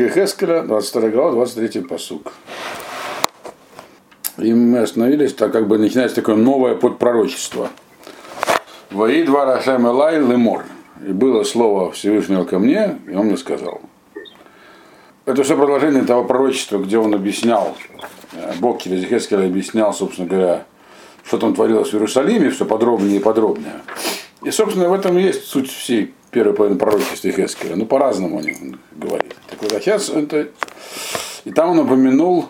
Книга Хескеля, 22 глава, 23 посук. И мы остановились, так как бы начинается такое новое подпророчество. Вои два Рашем Элай Лемор. И было слово Всевышнего ко мне, и он мне сказал. Это все продолжение того пророчества, где он объяснял, э, Бог через Хескеля объяснял, собственно говоря, что там творилось в Иерусалиме, все подробнее и подробнее. И, собственно, в этом есть суть всей первой половины пророчества Хескеля. Ну, по-разному о нем говорит. Так вот, а сейчас это... И там он упомянул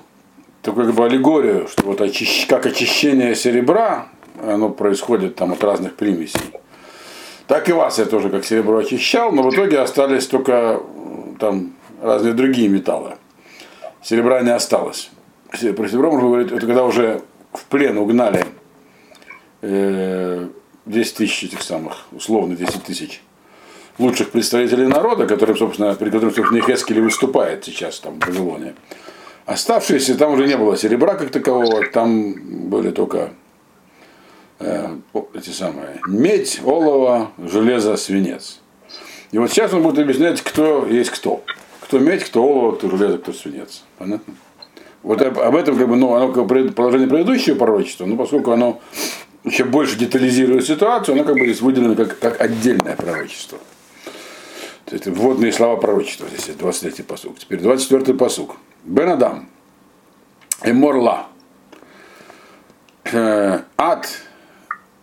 такую как бы аллегорию, что вот очищ... как очищение серебра, оно происходит там от разных примесей. Так и вас я тоже как серебро очищал, но в итоге остались только там разные другие металлы. Серебра не осталось. Про серебро можно говорить, это когда уже в плен угнали э, 10 тысяч этих самых, условно 10 тысяч лучших представителей народа, которым, собственно, при которым, собственно, Хескель выступает сейчас там в Вавилоне. Оставшиеся, там уже не было серебра как такового, там были только э, эти самые медь, олово, железо, свинец. И вот сейчас он будет объяснять, кто есть кто. Кто медь, кто олово, кто железо, кто свинец. Понятно? Вот об этом как бы, ну, оно как положение предыдущего пророчества, но поскольку оно еще больше детализирует ситуацию, оно как бы здесь выделено как, как отдельное пророчество. То есть вводные слова пророчества здесь, 23-й посук. Теперь 24-й посук. Бен Адам. Эморла. Э, ад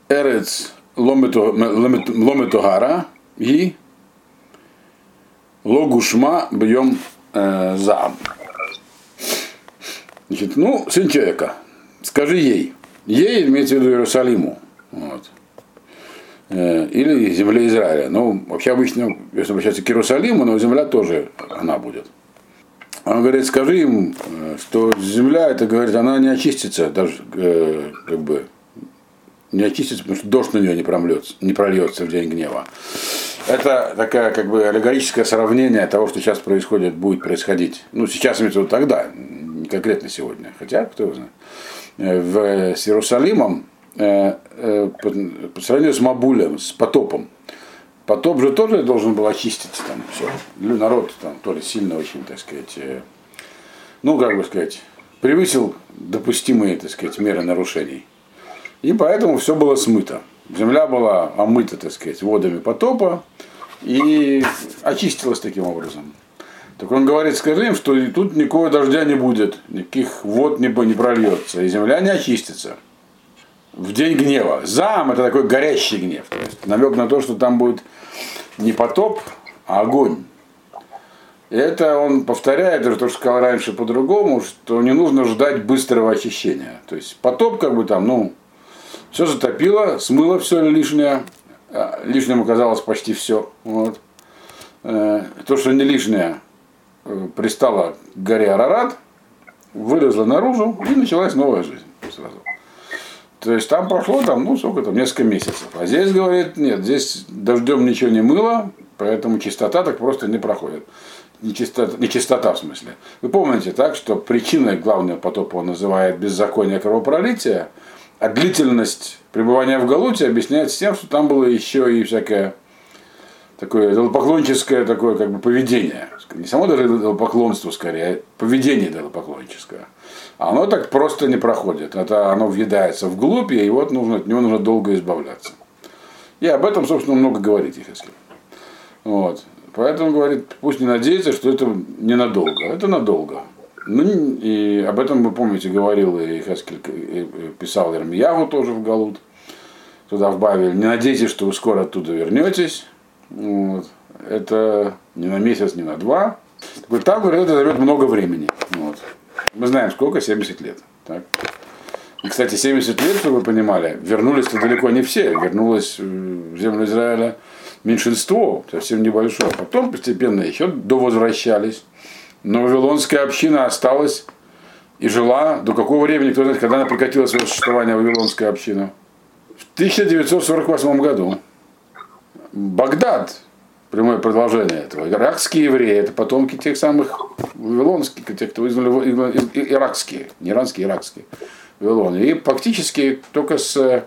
Эрец Лометугара и Логушма бьем э, заам. Значит, ну, сын человека, скажи ей. Ей имеется в виду Иерусалиму. Вот. Э, или земле Израиля. Ну, вообще обычно, если обращаться к Иерусалиму, но земля тоже она будет. Он говорит, скажи им, э, что земля, это говорит, она не очистится, даже э, как бы не очистится, потому что дождь на нее не прольется, не прольется в день гнева. Это такая как бы аллегорическое сравнение того, что сейчас происходит, будет происходить. Ну, сейчас имеется тогда, не конкретно сегодня. Хотя, кто его знает. В, с Иерусалимом Э, э, по сравнению с Мабулем, с потопом. Потоп же тоже должен был очиститься там все. Народ там то ли сильно очень, так сказать, э, ну, как бы сказать, превысил допустимые, так сказать, меры нарушений. И поэтому все было смыто. Земля была омыта, так сказать, водами потопа и очистилась таким образом. Так он говорит, скажи им, что тут никакого дождя не будет, никаких вод не, не прольется, и земля не очистится в день гнева. Зам это такой горящий гнев. То есть намек на то, что там будет не потоп, а огонь. И это он повторяет, даже то, что сказал раньше по-другому, что не нужно ждать быстрого очищения. То есть потоп как бы там, ну, все затопило, смыло все лишнее, а, лишним оказалось почти все. Вот. Э, то, что не лишнее, э, пристало к горе Арарат, вылезло наружу и началась новая жизнь сразу. То есть там прошло там, ну, сколько там, несколько месяцев. А здесь, говорит, нет, здесь дождем ничего не мыло, поэтому чистота так просто не проходит. Не чистота, не чистота в смысле. Вы помните, так, что причиной главного потопа он называет беззаконие кровопролития, а длительность пребывания в Галуте объясняется тем, что там было еще и всякое такое идолопоклонческое такое как бы поведение. Не само даже идолопоклонство скорее, а поведение идолопоклонческое. Оно так просто не проходит. Это оно въедается вглубь, и вот нужно, от него нужно долго избавляться. И об этом, собственно, много говорит Ехескель. Вот. Поэтому говорит, пусть не надеется, что это ненадолго. Это надолго. Ну, и об этом, вы помните, говорил и Хескель, писал Ирмиягу тоже в Галут, туда в. Не надейтесь, что вы скоро оттуда вернетесь. Вот. Это не на месяц, не на два. Там, говорит, это займет много времени. Вот. Мы знаем сколько, 70 лет. Так? И, кстати, 70 лет, чтобы вы понимали, вернулись-то далеко не все. Вернулось в землю Израиля меньшинство, совсем небольшое. Потом постепенно еще довозвращались. Но Вавилонская община осталась и жила до какого времени, кто знает, когда она прекратила свое существование, Вавилонская община? В 1948 году. Багдад, прямое продолжение этого. Иракские евреи, это потомки тех самых вавилонских, тех, кто вызвали иракские, не иранские, иракские Вавилоны. И фактически только с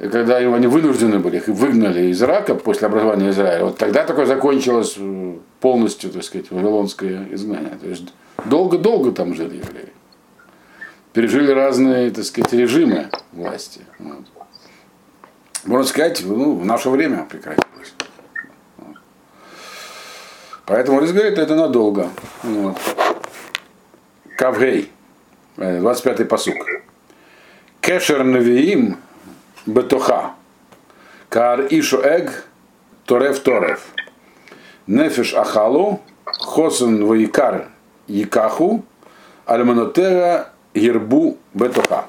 когда они вынуждены были, их выгнали из Ирака после образования Израиля, вот тогда такое закончилось э, полностью, так сказать, вавилонское изгнание. То есть долго-долго там жили евреи. Пережили разные, так сказать, режимы власти. Вот. Можно сказать, ну, в наше время прекратилось. Вот. Поэтому говорит, это надолго. Вот. Кавгей, 25-й посук. Кешер навиим бетоха. Кар ишу эг торев торев. Нефиш ахалу, хосен ваикар якаху, альманотера ербу бетоха.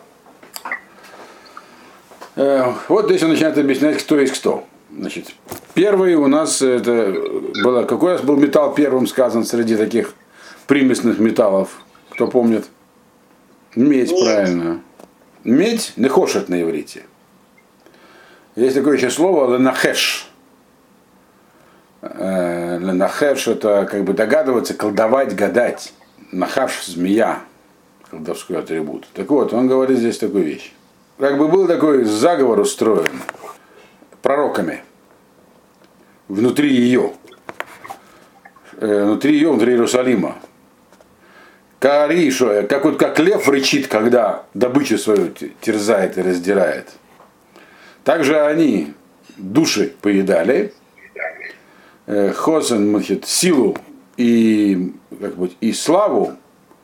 Вот здесь он начинает объяснять, кто есть кто. Значит, первый у нас это было, какой у нас был металл первым сказан среди таких примесных металлов, кто помнит? Медь, Медь. правильно. Медь, нехошет на иврите. Есть такое еще слово ленахеш. Э, ленахеш это как бы догадываться, колдовать, гадать. Нахаш змея, колдовской атрибут. Так вот, он говорит здесь такую вещь. Как бы был такой заговор устроен пророками внутри ее, э, внутри ее, внутри Иерусалима. Каришо, как вот как лев рычит, когда добычу свою терзает и раздирает. Также они души поедали, э, Хосен, значит, силу и, как бы, и славу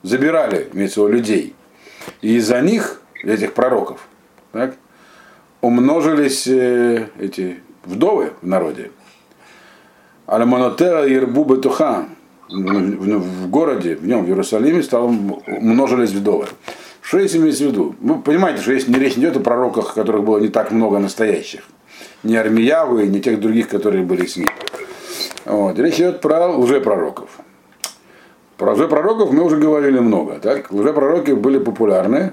забирали, имеется виду, людей. И из-за них, этих пророков, так, умножились э, эти вдовы в народе. Аламонотера и Ирбу Бетуха в городе, в нем, в Иерусалиме, стало, умножились вдовы. Что здесь имеется в виду? Вы понимаете, что не речь идет о пророках, которых было не так много настоящих. Не Армиявы, не тех других, которые были с ним. Вот. Речь идет про лжепророков. Про лжепророков мы уже говорили много. Так? Лжепророки были популярны.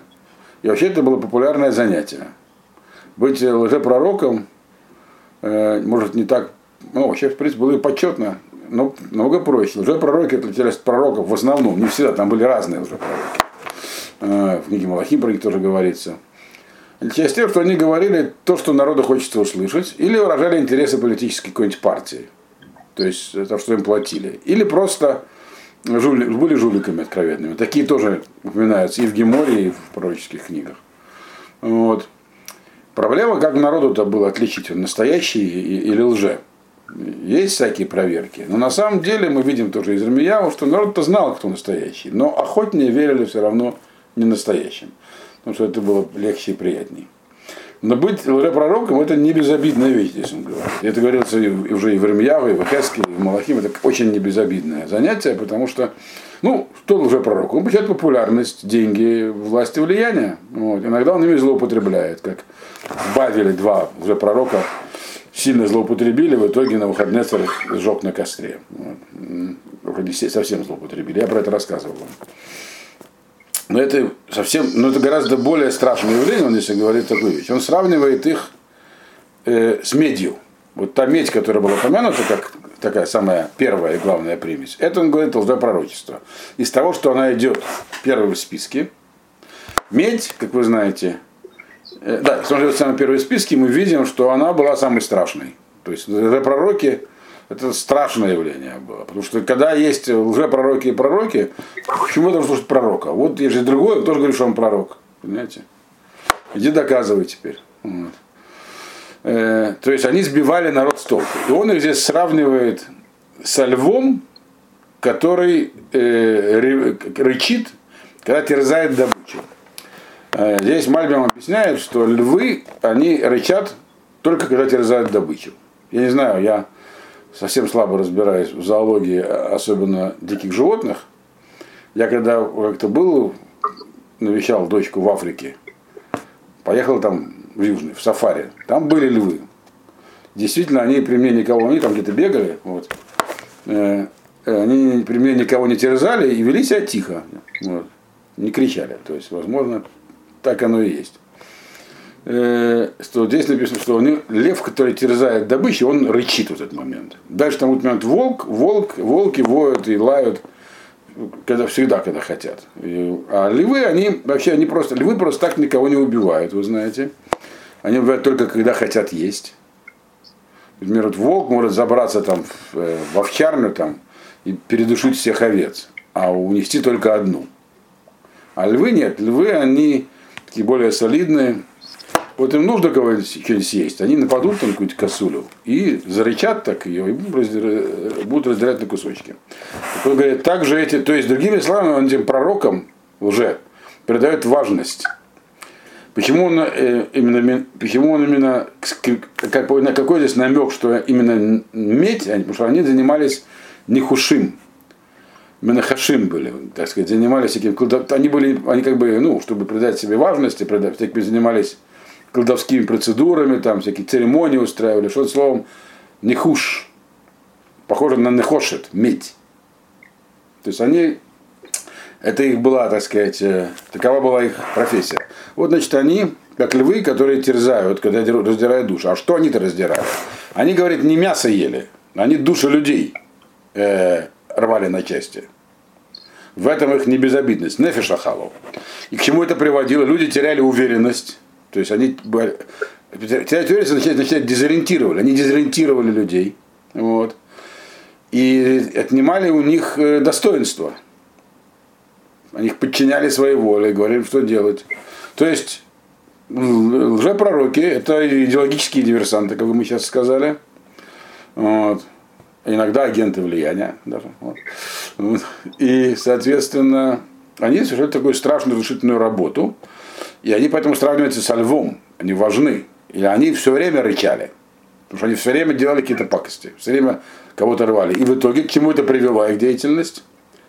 И вообще это было популярное занятие. Быть лжепророком, э, может, не так, ну, вообще, в принципе, было и почетно, но много проще. Лжепророки отличались от пророков в основном, не всегда, там были разные лжепророки. Э, в книге Малахим про них тоже говорится. Часть тем, что они говорили то, что народу хочется услышать, или выражали интересы политической какой-нибудь партии. То есть это что им платили. Или просто жули, были жуликами откровенными. Такие тоже упоминаются и в Геморе, и в пророческих книгах. Вот. Проблема, как народу-то было отличить настоящий или лже. Есть всякие проверки. Но на самом деле мы видим тоже из Ирмияу, что народ-то знал, кто настоящий. Но охотнее верили все равно не настоящим. Потому что это было легче и приятнее. Но быть лжепророком это не безобидная вещь, здесь он говорит. Это говорится уже и в Ремьяве, и в Хеске, и в Малахим. Это очень не занятие, потому что, ну, что лжепророк? Он получает популярность, деньги, власть и влияние. Вот. Иногда он ими злоупотребляет, как в Бавеле два лжепророка сильно злоупотребили, в итоге на выходные сжег на костре. Вот. Совсем злоупотребили. Я про это рассказывал вам. Но это совсем, но это гораздо более страшное явление, он если говорит такую вещь. Он сравнивает их э, с медью. Вот та медь, которая была упомянута, как такая самая первая и главная примесь, это он говорит лжепророчество. Из того, что она идет первой в списке, медь, как вы знаете, э, да, идет самой первой в списке, мы видим, что она была самой страшной. То есть пророки это страшное явление было. Потому что когда есть лжепророки и пророки, почему я должен слушать пророка? Вот есть же другой, тоже говорит, что он пророк. Понимаете? Иди доказывай теперь. Вот. Э, то есть они сбивали народ с толку. И он их здесь сравнивает со львом, который э, рычит, когда терзает добычу. Э, здесь Мальбим объясняет, что львы, они рычат только когда терзают добычу. Я не знаю, я совсем слабо разбираюсь в зоологии, особенно диких животных. Я когда как-то был, навещал дочку в Африке, поехал там в Южный, в сафари, там были львы. Действительно, они при мне никого, они там где-то бегали, вот. Э, они при мне никого не терзали и вели себя тихо, вот. не кричали. То есть, возможно, так оно и есть. Э, что здесь написано, что он, лев, который терзает добычу, он рычит в этот момент. Дальше там момент волк, волк, волки воют и лают, когда, всегда, когда хотят. И, а львы, они вообще, они просто, львы просто так никого не убивают, вы знаете. Они убивают только когда хотят есть. Например, вот волк может забраться там в, э, в овчарню там, и передушить всех овец, а унести только одну. А львы нет. Львы, они такие более солидные. Вот им нужно что-нибудь съесть. Они нападут на какую-то косулю и зарычат так ее, и будут разделять на кусочки. Так он говорит, также эти, то есть другими словами, он этим пророкам уже придает важность. Почему он э, именно, почему он именно как, на какой здесь намек, что именно медь, потому что они занимались не хушим, Менахашим были, так сказать, занимались всяким, они были, они как бы, ну, чтобы придать себе важности, придать, всякими занимались колдовскими процедурами, там всякие церемонии устраивали, что словом, нехуш, похоже на нехошет, медь. То есть они, это их была, так сказать, э, такова была их профессия. Вот, значит, они, как львы, которые терзают, когда раздирают душу. А что они-то раздирают? Они, говорят, не мясо ели, они души людей э, рвали на части. В этом их небезобидность, нефишахалов. И к чему это приводило? Люди теряли уверенность. То есть они терять уверенность начинают, дезориентировали. Они дезориентировали людей. Вот. И отнимали у них э, достоинство. Они их подчиняли своей воле, говорили, что делать. То есть лжепророки – это идеологические диверсанты, как мы сейчас сказали. Вот иногда агенты влияния даже. Вот. И, соответственно, они совершают такую страшную разрушительную работу, и они поэтому сравниваются со львом, они важны. И они все время рычали, потому что они все время делали какие-то пакости, все время кого-то рвали. И в итоге к чему это привела их деятельность?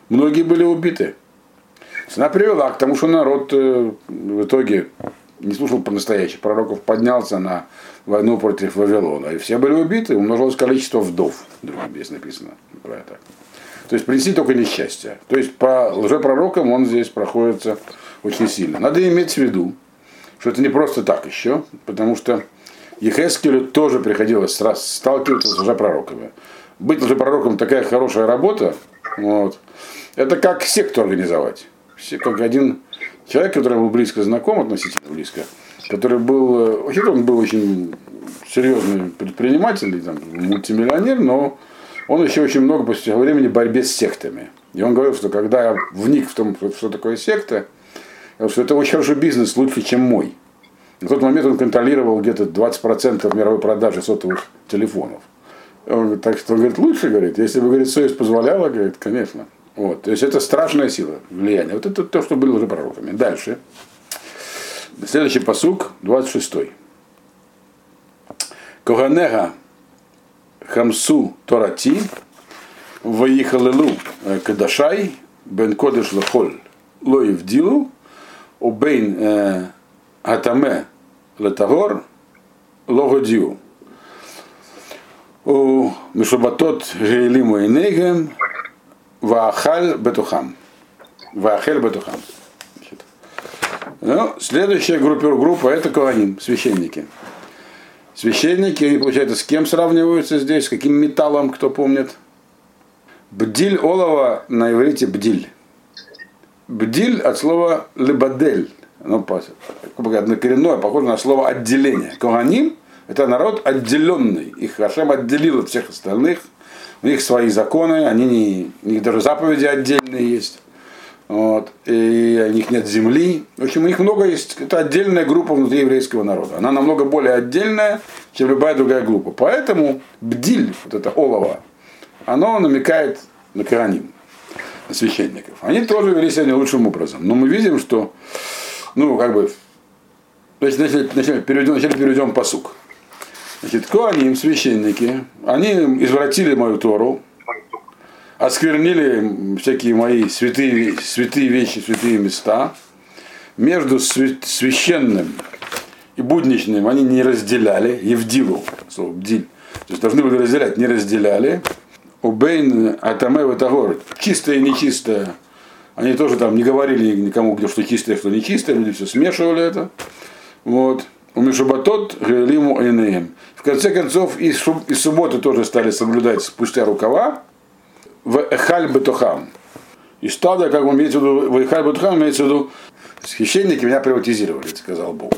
Многие были убиты. Она привела к тому, что народ э, в итоге не слушал по-настоящему. Пророков поднялся на войну против Вавилона. И все были убиты, умножилось количество вдов. Здесь написано про это. То есть принеси только несчастье. То есть по лжепророкам он здесь проходится очень сильно. Надо иметь в виду, что это не просто так еще, потому что Ехескелю тоже приходилось сталкиваться с лжепророками. Быть лжепророком такая хорошая работа, вот, это как секту организовать. Как один человек, который был близко знаком, относительно близко, который был, э, вообще он был очень серьезный предприниматель, там, мультимиллионер, но он еще очень много посвятил времени борьбе с сектами. И он говорил, что когда я вник в том, что такое секта, что это очень хороший бизнес, лучше, чем мой. На тот момент он контролировал где-то 20% мировой продажи сотовых телефонов. Он, так что он говорит, лучше, говорит, если бы, говорит, совесть позволяла, говорит, конечно. Вот, то есть это страшная сила влияния. Вот это то, что было уже пророками. Дальше. Следующий посук, 26. Коганега хамсу торати ваихалелу кадашай бен кодеш лахоль ло евдилу убейн атаме летагор логодиу. У мишабатот гейлиму инегем Ваахаль Бетухам. Ваахель Бетухам. Ну, следующая группа, группа это Коаним, священники. Священники, они, получается, с кем сравниваются здесь, с каким металлом, кто помнит? Бдиль олова на иврите бдиль. Бдиль от слова лебадель. Оно однокоренное, похоже на слово отделение. Коганим – это народ отделенный. Их Хашем отделил от всех остальных – у них свои законы, они не, у них даже заповеди отдельные есть. Вот, и у них нет земли. В общем, у них много есть. Это отдельная группа внутри еврейского народа. Она намного более отдельная, чем любая другая группа. Поэтому бдиль, вот это олово, оно намекает на Кораним, священников. Они тоже вели себя лучшим образом. Но мы видим, что, ну, как бы, то есть, вначале переведем, вначале переведем посук. Значит, Коаним, священники, они извратили мою Тору, осквернили всякие мои святые, святые вещи, святые места. Между священным и будничным они не разделяли, Евдилу, слово бдиль, то есть должны были разделять, не разделяли. Убейн Атаме Ватагор, чистое и нечистое, они тоже там не говорили никому, где что чистое, что нечистое, люди все смешивали это. Вот. У Мишубатот Гелиму Эйнеем. В конце концов, и, шуб, и субботы тоже стали соблюдать спустя рукава в Эхаль Бетухам. И стадо, как он имеется в виду, в Эхаль Бетухам имеется в виду, священники меня приватизировали, сказал Бог.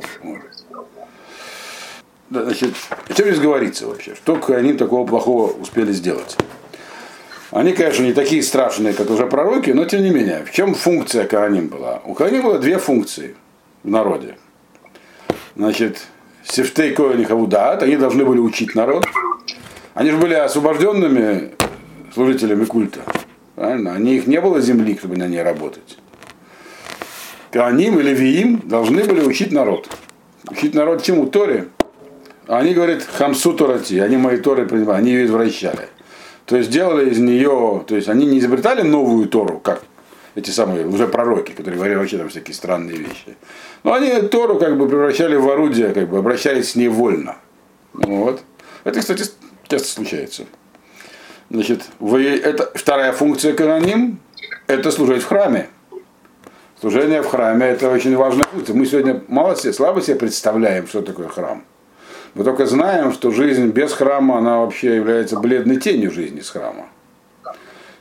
Значит, о чем здесь говорится вообще? Что они такого плохого успели сделать? Они, конечно, не такие страшные, как уже пророки, но тем не менее. В чем функция Коаним была? У Коаним было две функции в народе. Значит, Сефтей Коэн и Хавудат, они должны были учить народ. Они же были освобожденными служителями культа. Правильно? Они, их не было земли, чтобы на ней работать. Коаним или Виим должны были учить народ. Учить народ чему? Торе. Они говорят, хамсу Торати, они мои Торы принимали, они ее извращали. То есть делали из нее, то есть они не изобретали новую Тору, как эти самые уже пророки, которые говорили вообще там всякие странные вещи. Но они Тору как бы превращали в орудие, как бы обращались с ней вольно. Вот. Это, кстати, часто случается. Значит, вы, это вторая функция каноним – это служить в храме. Служение в храме – это очень важная функция. Мы сегодня мало себе, слабо себе представляем, что такое храм. Мы только знаем, что жизнь без храма, она вообще является бледной тенью жизни с храма.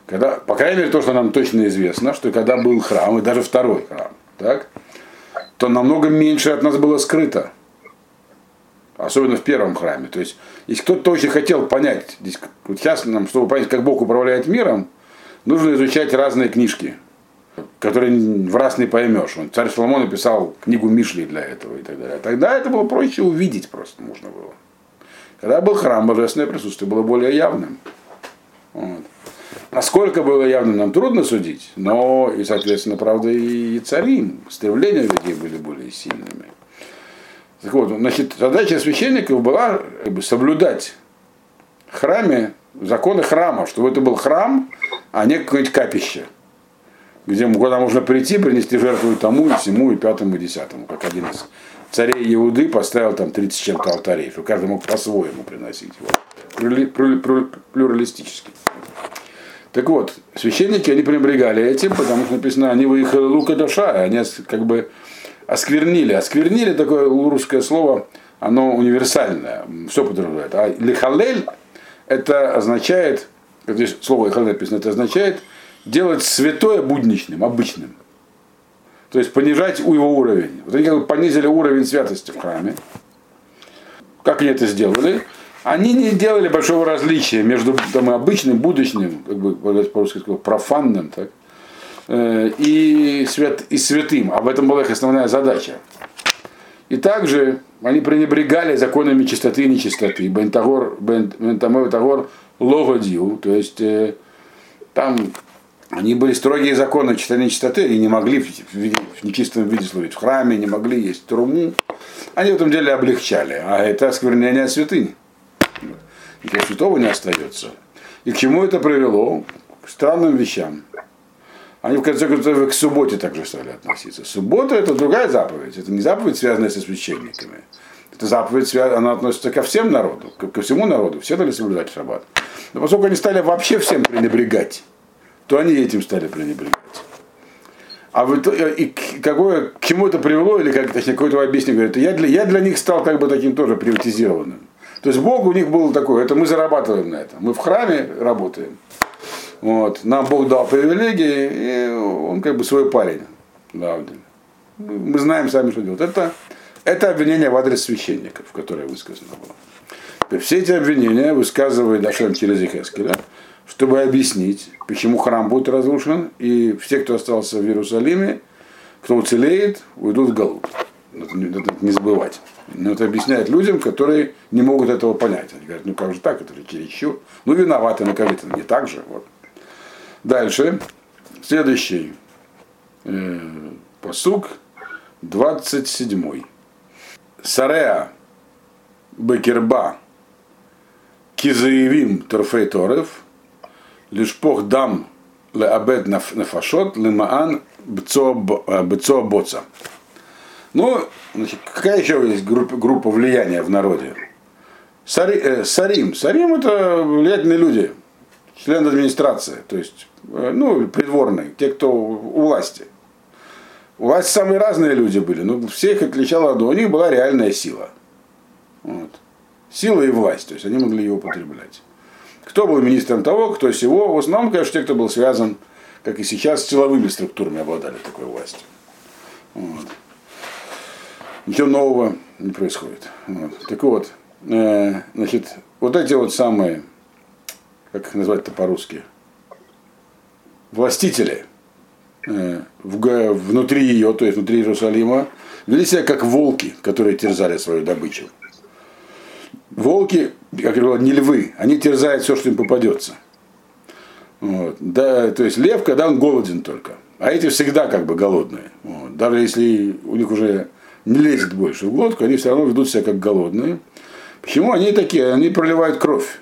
Когда, по крайней мере, то, что нам точно известно, что когда был храм, и даже второй храм, так, то намного меньше от нас было скрыто. Особенно в первом храме. То есть, если кто-то очень хотел понять, здесь, вот сейчас нам, чтобы понять, как Бог управляет миром, нужно изучать разные книжки который в раз не поймешь. Он, царь Соломон написал книгу Мишли для этого и так далее. Тогда это было проще увидеть просто можно было. Когда был храм, божественное присутствие было более явным. Вот. Насколько было явным, нам трудно судить, но и, соответственно, правда, и цари, стремления людей были более сильными. Так вот, значит, задача священников была как бы, соблюдать в храме законы храма, чтобы это был храм, а не какое-нибудь капище где, куда можно прийти, принести жертву и тому, и всему, и пятому, и десятому, как один из царей Иуды поставил там 30 чем-то алтарей, что каждый мог по-своему приносить его. Плюралистически. Так вот, священники, они пренебрегали этим, потому что написано, они выехали лука душа, они как бы осквернили. Осквернили такое русское слово, оно универсальное, все подразумевает. А лихалель, это означает, здесь слово лихалель написано, это означает – делать святое будничным, обычным. То есть понижать его уровень. Вот они как бы понизили уровень святости в храме. Как они это сделали? Они не делали большого различия между там, обычным, будущим, как бы по-русски сказать, профанным, так, э, и, свят, и святым. Об этом была их основная задача. И также они пренебрегали законами чистоты и нечистоты. Бентагор, бентамой логодиу, то есть э, там они были строгие законы чистоты чистоты и не могли в, в нечистом виде служить в храме, не могли есть труму. Они в этом деле облегчали, а это осквернение святыни. Ничего святого не остается. И к чему это привело? К странным вещам. Они в конце концов к субботе также стали относиться. Суббота это другая заповедь. Это не заповедь, связанная со священниками. Это заповедь, она относится ко всем народу, ко всему народу. Все должны соблюдать шаббат. Но поскольку они стали вообще всем пренебрегать, то они этим стали пренебрегать. А в итоге, и какое, к чему это привело, или как, точнее, какой-то объяснение говорит, я для, я для них стал как бы таким тоже приватизированным. То есть Бог у них был такой, это мы зарабатываем на этом. Мы в храме работаем. Вот. Нам Бог дал привилегии, и он как бы свой парень. Да, мы знаем сами, что делать. Это, это обвинение в адрес священников, которое высказано было. Все эти обвинения высказывает Дашем через Ихескеля чтобы объяснить, почему храм будет разрушен, и все, кто остался в Иерусалиме, кто уцелеет, уйдут в Галут. Это не забывать. Но это объясняет людям, которые не могут этого понять. Они говорят, ну как же так, это же чересчур. Ну виноваты, накажите, не так же. Вот. Дальше. Следующий э, посук, 27. Сареа Бекерба Кизаевим Торфейторев лишпох дам леабед нафашот лимаан бцо боца. Ну, значит, какая еще есть группа, группа влияния в народе? Сари, э, сарим. Сарим это влиятельные люди, члены администрации, то есть, э, ну, придворные, те, кто у власти. У власти самые разные люди были, но всех отличало одно, у них была реальная сила. Вот. Сила и власть, то есть они могли ее употреблять. Кто был министром того, кто всего. В основном, конечно, те, кто был связан, как и сейчас, с силовыми структурами обладали такой властью. Вот. Ничего нового не происходит. Вот. Так вот, э, значит, вот эти вот самые, как их назвать-то по-русски, властители э, в, внутри ее, то есть внутри Иерусалима, вели себя как волки, которые терзали свою добычу. Волки, как я говорил, не львы, они терзают все, что им попадется. Вот. Да, то есть лев, когда он голоден только. А эти всегда как бы голодные. Вот. Даже если у них уже не лезет больше в глотку, они все равно ведут себя как голодные. Почему они такие? Они проливают кровь.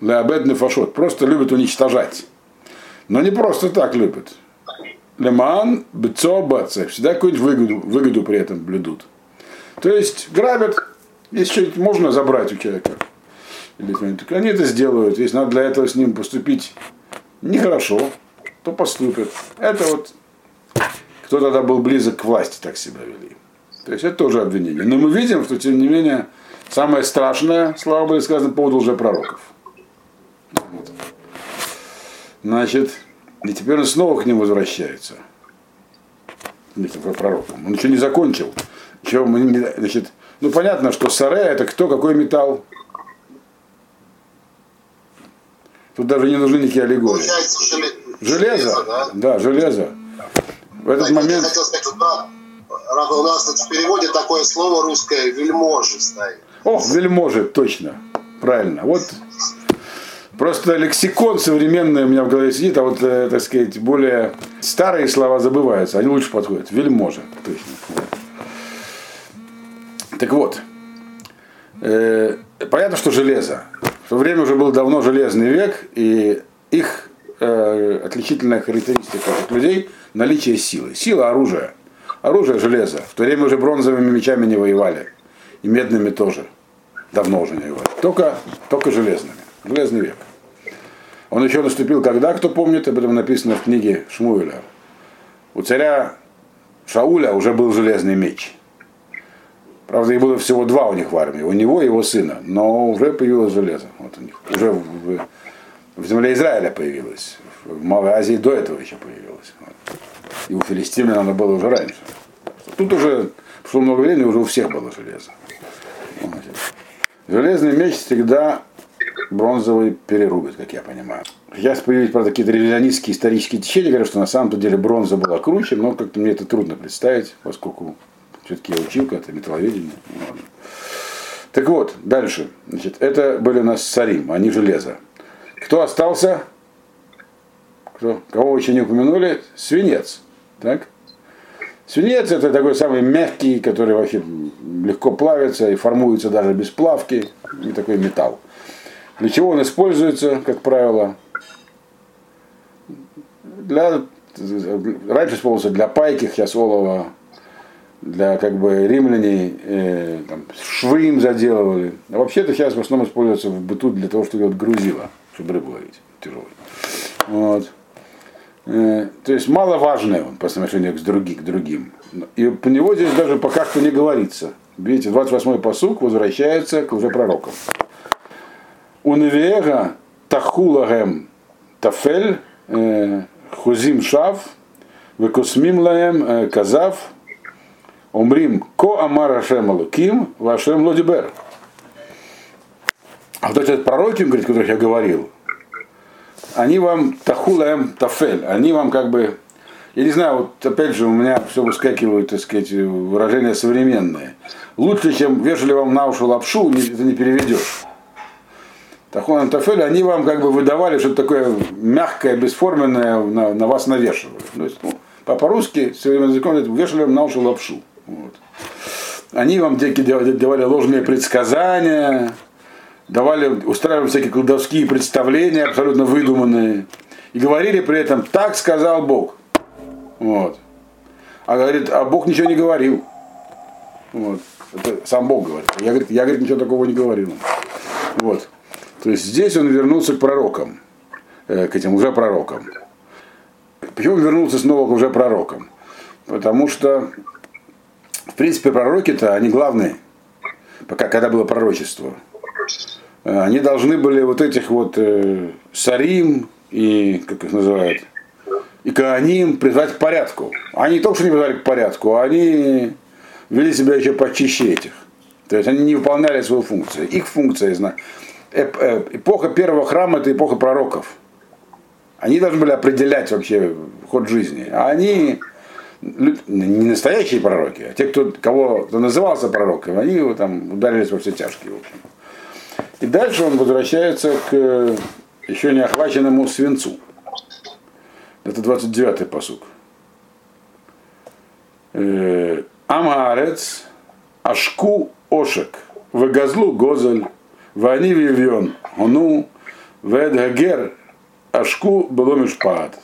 Для обедный фашот. Просто любят уничтожать. Но не просто так любят. Леман, бецо, баце. Всегда какую-нибудь выгоду, выгоду при этом блюдут. То есть грабят, если что-нибудь можно забрать у человека. Или они это сделают. Если надо для этого с ним поступить нехорошо, то поступят. Это вот кто тогда был близок к власти, так себя вели. То есть это тоже обвинение. Но мы видим, что тем не менее самое страшное, слава Богу, сказано по поводу лжепророков. Вот. Значит, и теперь он снова к ним возвращается. Пророком. Он еще не закончил. Еще мы значит, ну понятно, что саре это кто, какой металл? Тут даже не нужны никакие аллегории. Железо, железо да? да, железо. В этот так, момент... Я хотел сказать, да, у нас в переводе такое слово русское вельможи стоит. О, вельможи, точно. Правильно. Вот Просто лексикон современный у меня в голове сидит, а вот, э, так сказать, более старые слова забываются, они лучше подходят. Вельможа, точно. Так вот, э, понятно, что железо. В то время уже был давно железный век, и их э, отличительная характеристика от людей – наличие силы. Сила – оружие. Оружие – железо. В то время уже бронзовыми мечами не воевали. И медными тоже. Давно уже не воевали. Только, только железными. Железный век. Он еще наступил когда, кто помнит, об этом написано в книге Шмуэля. У царя Шауля уже был железный меч. Правда, их было всего два у них в армии, у него и его сына, но уже появилось железо. Вот у них. Уже в, в земле Израиля появилось. В Малой Азии до этого еще появилось. Вот. И у филистимлян оно было уже раньше. Тут уже прошло много времени, уже у всех было железо. Железный меч всегда бронзовый перерубят, как я понимаю. Сейчас появились, правда, какие-то ревизионистские исторические течения, говорят, что на самом-то деле бронза была круче, но как-то мне это трудно представить, поскольку все-таки я учил как-то металловедение. Ну, так вот, дальше. Значит, это были у нас царим, а не железо. Кто остался? Кто? Кого еще не упомянули? Свинец. Так? Свинец это такой самый мягкий, который вообще легко плавится и формуется даже без плавки. И такой металл. Для чего он используется, как правило? Для, раньше использовался для пайки, сейчас олова, для как бы римляне э, там, швы им заделывали. А вообще-то сейчас в основном используется в быту для того, чтобы делать грузило, чтобы рыбу ловить тяжелый. Вот. Э, то есть маловажный он по отношению к, другим, к другим. И по него здесь даже пока что не говорится. Видите, 28-й посук возвращается к уже пророкам. Уневега тахулагем тафель э, хузим шав векосмим лаем э, казав омрим ко амар ашем алуким вашем лодибер. А вот эти пророки, говорит, о которых я говорил, они вам тахулаем тафель, они вам как бы, я не знаю, вот опять же у меня все выскакивают, так сказать, выражения современные. Лучше, чем вешали вам на уши лапшу, это не переведешь. Тахон Тафель, они вам как бы выдавали что-то такое мягкое, бесформенное, на, на вас навешивали. То есть, ну, по-русски, современным языком, вешали вам на уши лапшу. Вот. Они вам давали ложные предсказания, давали, устраивали всякие колдовские представления, абсолютно выдуманные. И говорили при этом, так сказал Бог. Вот. А говорит, а Бог ничего не говорил. Вот. Это сам Бог говорит. Я, говорит, я говорит, ничего такого не говорил. Вот. То есть здесь он вернулся к пророкам, э, к этим уже пророкам. Почему он вернулся снова к уже пророкам? Потому что, в принципе, пророки-то, они главные, пока, когда было пророчество. Э, они должны были вот этих вот э, Сарим и, как их называют, и Кааним призвать к порядку. Они не только что не призвали к порядку, они вели себя еще почище этих. То есть они не выполняли свою функцию. Их функция, эпоха первого храма это эпоха пророков. Они должны были определять вообще ход жизни. А они не настоящие пророки, а те, кто, кого кто назывался пророком, они его там ударились во все тяжкие, в общем. И дальше он возвращается к еще не охваченному свинцу. Это 29-й посук. Э, Амарец, Ашку Ошек, Вегазлу Гозель, Вани Вивьон, Ону, Ведгагер, Ашку Беломишпад.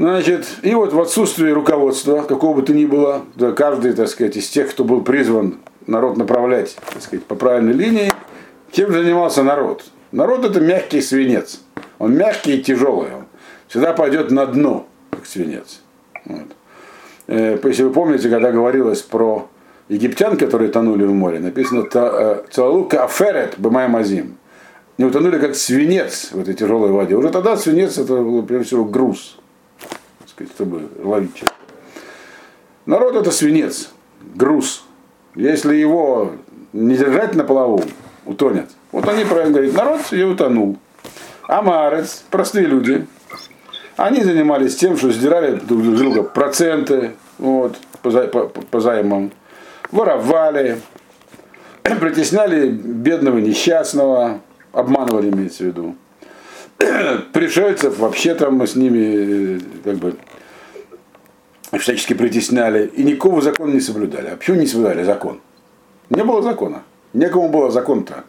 Значит, и вот в отсутствии руководства, какого бы то ни было, да, каждый, так сказать, из тех, кто был призван народ направлять, так сказать, по правильной линии, чем занимался народ? Народ это мягкий свинец. Он мягкий и тяжелый. Он всегда пойдет на дно, как свинец. Вот. Э, если вы помните, когда говорилось про египтян, которые тонули в море, написано э, «Цалука аферет бэмай мазим». Не утонули как свинец в этой тяжелой воде. Уже тогда свинец это был прежде всего груз, сказать, чтобы ловить человека. Народ это свинец, груз. Если его не держать на плаву, утонет. Вот они правильно говорят, народ и утонул. А Марец, простые люди, они занимались тем, что сдирали друг друга проценты вот, по, по, по займам, воровали, притесняли бедного несчастного, обманывали, имеется в виду. Пришельцев вообще там мы с ними э, как бы всячески притесняли и никакого закона не соблюдали. А почему не соблюдали закон? Не было закона. Некому было закон-то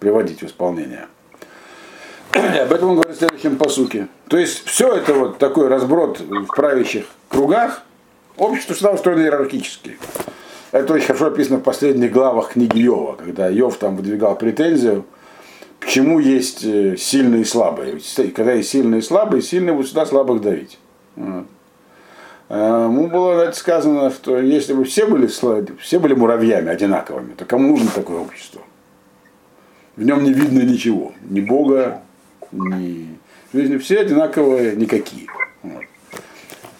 приводить в исполнение. И об этом он говорит в следующем посуке. То есть все это вот такой разброд в правящих кругах, общество всегда устроено иерархически. Это очень хорошо описано в последних главах книги Йова, когда Йов там выдвигал претензию, почему есть э, сильные и слабые. Когда есть сильные и слабые, сильные будут всегда слабых давить. Вот. А, ему было сказано, что если бы все были, все были муравьями одинаковыми, то кому нужно такое общество? В нем не видно ничего. Ни Бога, ни... жизни. Все одинаковые, никакие. Вот.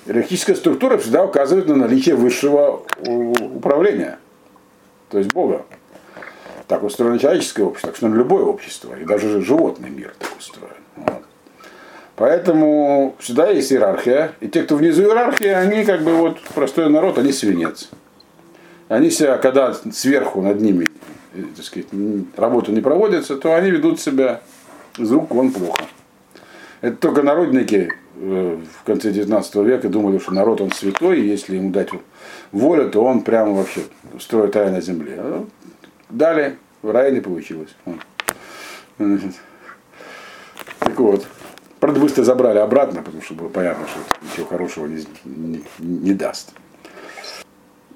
Иерархическая структура всегда указывает на наличие высшего управления, то есть Бога. Так устроено человеческое общество, так устроено любое общество, и даже животный мир так устроен. Вот. Поэтому всегда есть иерархия. И те, кто внизу иерархии, они как бы вот простой народ, они свинец. Они себя, когда сверху над ними э, так сказать, работа не проводится, то они ведут себя из рук вон плохо. Это только народники э, в конце 19 века думали, что народ он святой, и если ему дать волю, то он прямо вообще строит рай на земле. Далее в рай не получилось. Так вот. Правда, быстро забрали обратно, потому что было понятно, что ничего хорошего не, не, не даст.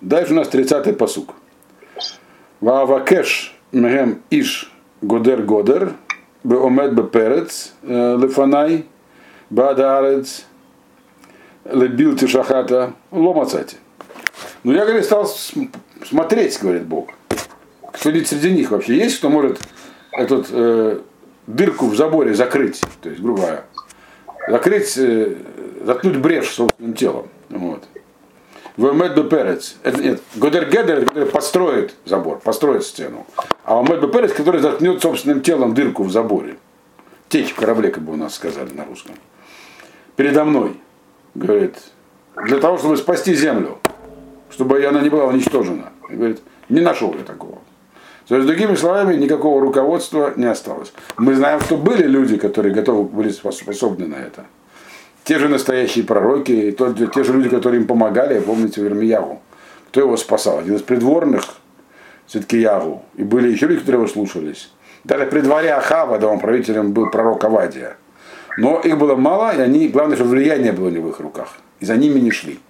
Дальше у нас 30-й посук. Ваавакеш мегем иш годер годер, беомед беперец лефанай, бадаарец, лебил тишахата, ломацати. Ну я, говорит, стал смотреть, говорит Бог. Что среди них вообще есть, кто может этот э, дырку в заборе закрыть, то есть, грубо говоря, закрыть, э, заткнуть брешь собственным телом. Вот. Вемед Перец. Это нет. Годер Гедер, который построит забор, построит стену. А Вемед Перец, который заткнет собственным телом дырку в заборе. Течь в корабле, как бы у нас сказали на русском. Передо мной, говорит, для того, чтобы спасти землю, чтобы она не была уничтожена. Говорит, не нашел я такого. То есть, другими словами, никакого руководства не осталось. Мы знаем, что были люди, которые готовы были способны на это. Те же настоящие пророки, и то, те же люди, которые им помогали, помните, Вермиягу. Кто его спасал? Один из придворных, все-таки Ягу. И были еще люди, которые его слушались. Даже при дворе Ахава, он правителем был пророк Авадия. Но их было мало, и они, главное, что влияние было не в их руках. И за ними не шли.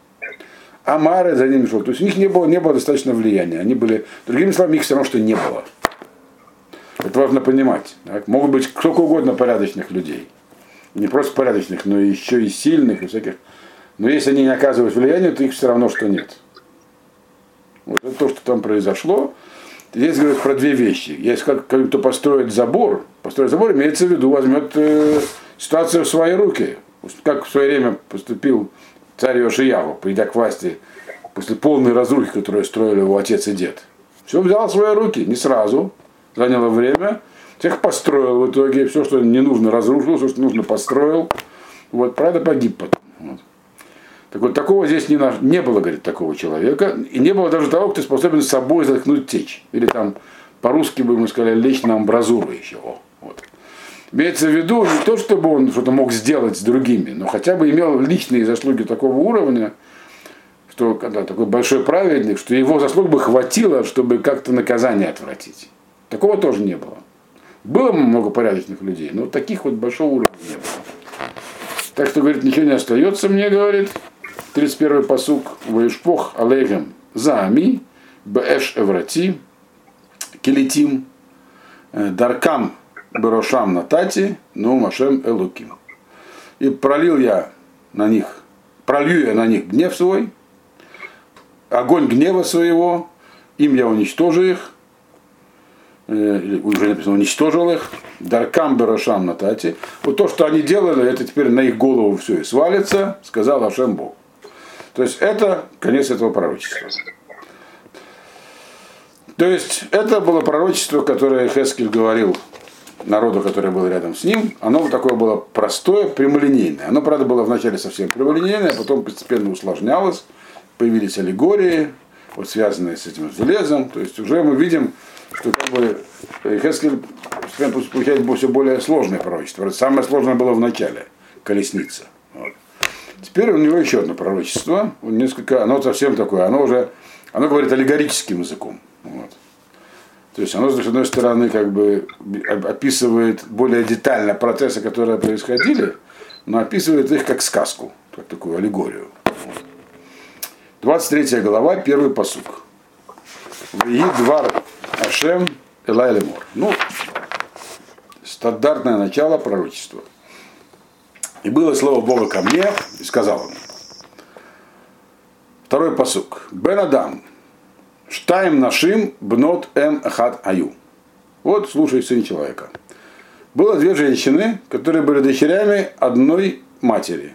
Амары за ними шел. То есть у них не было, не было достаточно влияния. Они были, другими словами, их все равно, что не было. Это важно понимать. Так? Могут быть сколько угодно порядочных людей. Не просто порядочных, но еще и сильных, и всяких. Но если они не оказывают влияния, то их все равно, что нет. Вот это то, что там произошло. Здесь говорят про две вещи. Есть как, как кто построит забор, построит забор, имеется в виду, возьмет э, ситуацию в свои руки. Как в свое время поступил царь Йошияву, придя к власти после полной разрухи, которую строили его отец и дед. Все взял в свои руки, не сразу, заняло время, всех построил в итоге, все, что не нужно, разрушил, все, что нужно, построил. Вот, правда, погиб потом. Вот. Так вот, такого здесь не, не было, говорит, такого человека. И не было даже того, кто способен собой заткнуть течь. Или там, по-русски бы мы сказали, лечь на амбразуру еще. Вот. Имеется в виду не то, чтобы он что-то мог сделать с другими, но хотя бы имел личные заслуги такого уровня, что когда такой большой праведник, что его заслуг бы хватило, чтобы как-то наказание отвратить. Такого тоже не было. Было много порядочных людей, но таких вот большого уровня не было. Так что, говорит, ничего не остается мне, говорит. 31-й посук. Ваишпох алейхем заами, бэш эврати, келетим, э, даркам Барошам Натати, ну Машем Элуким. И пролил я на них, пролью я на них гнев свой, огонь гнева своего, им я уничтожу их, э, уже написано, уничтожил их, Даркам Барашам Натати. Вот то, что они делали, это теперь на их голову все и свалится, сказал Ашем Бог. То есть это конец этого пророчества. То есть это было пророчество, которое Хескель говорил народу, который был рядом с ним, оно такое было простое, прямолинейное. Оно, правда, было вначале совсем прямолинейное, а потом постепенно усложнялось, появились аллегории, вот связанные с этим железом. То есть уже мы видим, что как бы Хескель получает все более сложное пророчество. Самое сложное было в начале, колесница. Вот. Теперь у него еще одно пророчество, несколько, оно совсем такое, оно уже, оно говорит аллегорическим языком. Вот. То есть оно, с одной стороны, как бы описывает более детально процессы, которые происходили, но описывает их как сказку, как такую аллегорию. 23 глава, первый посук. Вии двар Ашем Элай Лемор. Ну, стандартное начало пророчества. И было слово Бога ко мне, и сказал он. Второй посук. Бен Адам, Штайм нашим бнот эм хат аю. Вот слушай, сын человека. Было две женщины, которые были дочерями одной матери.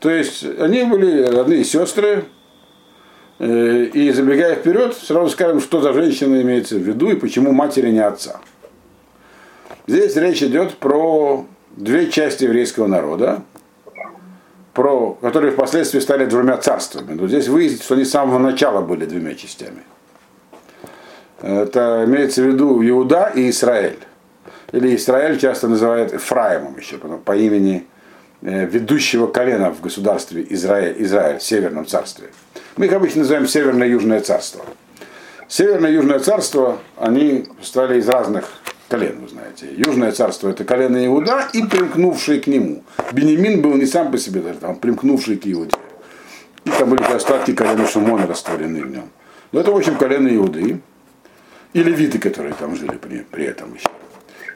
То есть они были родные сестры, э, и забегая вперед, сразу скажем, что за женщина имеется в виду и почему матери не отца. Здесь речь идет про две части еврейского народа, про, которые впоследствии стали двумя царствами. Но здесь выяснится, что они с самого начала были двумя частями. Это имеется в виду Иуда и Израиль. Или Израиль часто называют Ефраимом еще, по имени э, ведущего колена в государстве Израиль, Израиль, Северном царстве. Мы их обычно называем Северное Южное царство. Северное Южное царство, они стали из разных колен, вы знаете. Южное царство это колено Иуда и примкнувшие к нему. Бенемин был не сам по себе даже, там примкнувший к Иуде. И там были остатки колена Шумона растворены в нем. Но это, в общем, колено Иуды. И левиты, которые там жили при, при этом еще.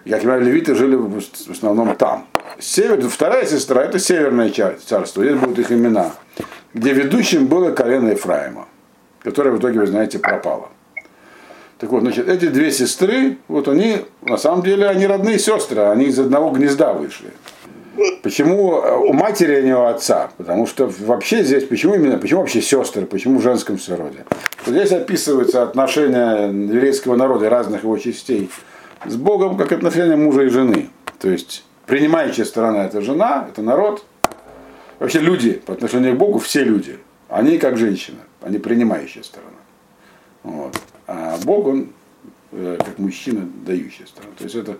Я понимаю, левиты жили в основном там. Север, вторая сестра это северное царство, здесь будут их имена, где ведущим было колено Ефраима, которое в итоге, вы знаете, пропало. Так вот, значит, эти две сестры, вот они, на самом деле, они родные сестры, они из одного гнезда вышли. Почему у матери, а не у отца? Потому что вообще здесь, почему именно, почему вообще сестры, почему в женском сроде? Здесь описываются отношения еврейского народа разных его частей с Богом, как отношения мужа и жены. То есть принимающая сторона это жена, это народ. Вообще люди по отношению к Богу, все люди, они как женщина, они принимающая сторона. Вот. А Бог, он э, как мужчина, дающая сторона. То есть это,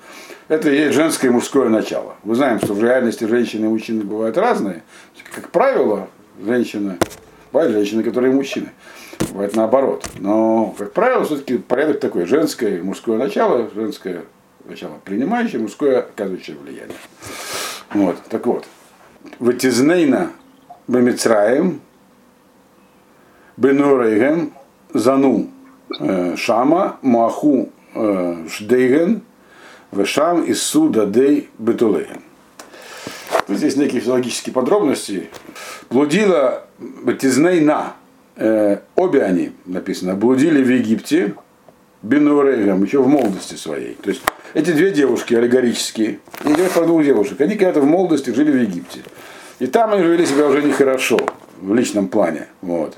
это и женское и мужское начало. Мы знаем, что в реальности женщины и мужчины бывают разные. Как правило, женщина, бывают женщины, которые мужчины. Бывает наоборот. Но, как правило, все-таки порядок такой. Женское и мужское начало, женское начало принимающее, мужское оказывающее влияние. Вот, так вот. Ватизнейна Бамицраем Бенурейгем Зану Шама, Муаху э, Шдейген, Вешам и Суда Дей Бетулейген. Здесь некие филологические подробности. Блудила Тизнейна, э, обе они, написано, блудили в Египте, Бенурейгам, еще в молодости своей. То есть эти две девушки аллегорические, идет про двух девушек, они когда-то в молодости жили в Египте. И там они вели себя уже нехорошо в личном плане. Вот.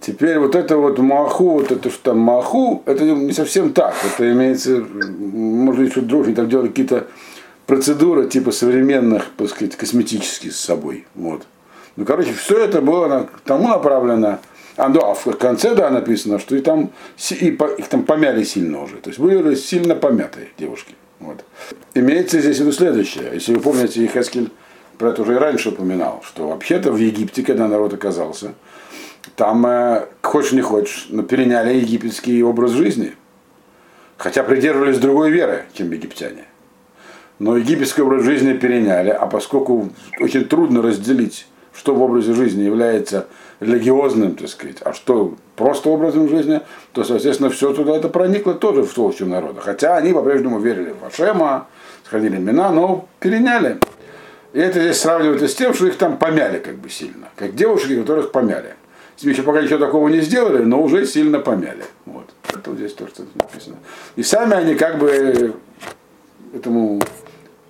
Теперь вот это вот Маху, вот это что там Маху, это не совсем так. Это имеется, может быть, что-то другое, там делали какие-то процедуры типа современных, так сказать, косметических с собой. Вот. Ну, короче, все это было на, тому направлено. А, да, в конце, да, написано, что и там, и по, их там помяли сильно уже. То есть были сильно помятые девушки. Вот. Имеется здесь в виду следующее. Если вы помните, Ихескель про это уже и раньше упоминал, что вообще-то в Египте, когда народ оказался, там, э, хочешь не хочешь, но переняли египетский образ жизни. Хотя придерживались другой веры, чем египтяне. Но египетский образ жизни переняли, а поскольку очень трудно разделить, что в образе жизни является религиозным, так сказать, а что просто образом жизни, то, соответственно, все туда это проникло тоже в толщу народа. Хотя они по-прежнему верили в Ашема, сходили имена, но переняли. И это здесь сравнивается с тем, что их там помяли как бы сильно. Как девушки, которых помяли. Еще пока ничего такого не сделали, но уже сильно помяли. Вот. Это вот здесь тоже написано. И сами они как бы этому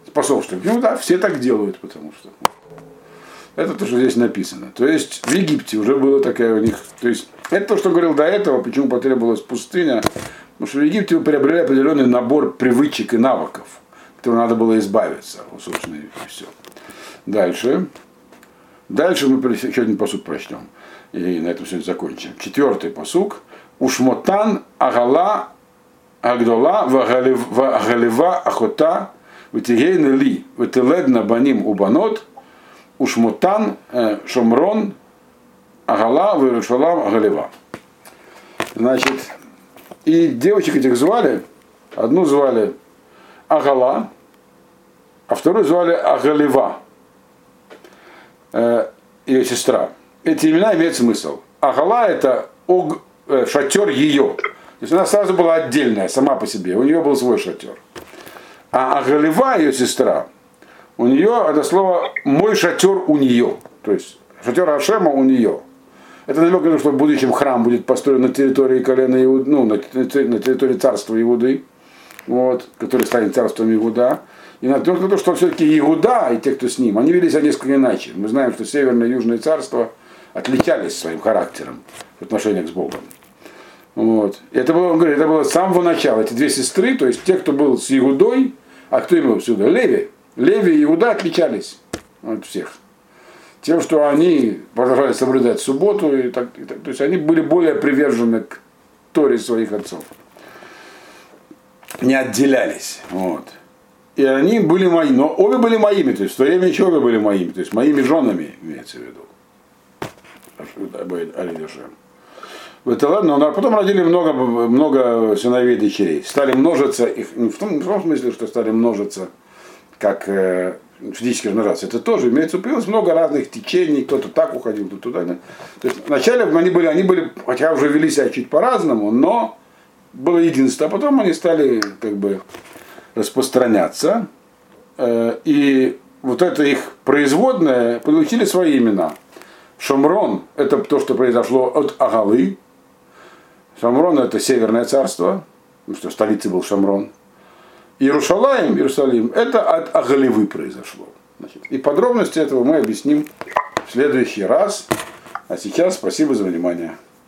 способствуют. Ну да, все так делают, потому что. Это то, что здесь написано. То есть в Египте уже было такая у них. То есть это то, что говорил до этого, почему потребовалась пустыня. Потому что в Египте вы приобрели определенный набор привычек и навыков, которые надо было избавиться. Собственно, и все. Дальше. Дальше мы еще один посуд прочтем. И на этом сегодня закончим. Четвертый посук. Ушмотан агала агдола вагалева ахота ватигейна ли ватиледна баним убанот Ушмутан, э, Шомрон, Агала, Вирушалам, Агалева. Значит, и девочек этих звали, одну звали Агала, а вторую звали Агалева, э, ее сестра. Эти имена имеют смысл. Агала это ог, э, шатер ее. То есть она сразу была отдельная, сама по себе. У нее был свой шатер. А Агалева, ее сестра, у нее это слово мой шатер у нее. То есть шатер Ашема у нее. Это намек что в будущем храм будет построен на территории колена Иуды, ну, на, на территории царства Иуды, вот, который станет царством Иуда. И на то, что все-таки Иуда и те, кто с ним, они вели себя несколько иначе. Мы знаем, что северное и южное царство отличались своим характером в отношениях с Богом. Вот. Это было, он говорит, это было с самого начала. Эти две сестры, то есть те, кто был с Иудой, а кто имел сюда? Леви. Леви и Иуда отличались от всех. Тем, что они продолжали соблюдать субботу, и так, и так, то есть они были более привержены к Торе своих отцов. Не отделялись. Вот. И они были мои, но обе были моими, то есть в то время еще обе были моими, то есть моими женами, имеется в виду. Это ладно, но потом родили много, много сыновей и дочерей. Стали множиться, их, в, том, в том смысле, что стали множиться как э, физически размножаться. Это тоже имеется, появилось много разных течений, кто-то так уходил, кто-то туда. Да. То есть вначале они были, они были, хотя уже вели себя чуть по-разному, но было единство, а потом они стали как бы распространяться. Э, и вот это их производное получили свои имена. Шамрон – это то, что произошло от Агалы. Шамрон – это Северное царство, потому что столицей был Шамрон. Иерушалаем, Иерусалим, это от Агаливы произошло. Значит, и подробности этого мы объясним в следующий раз. А сейчас спасибо за внимание.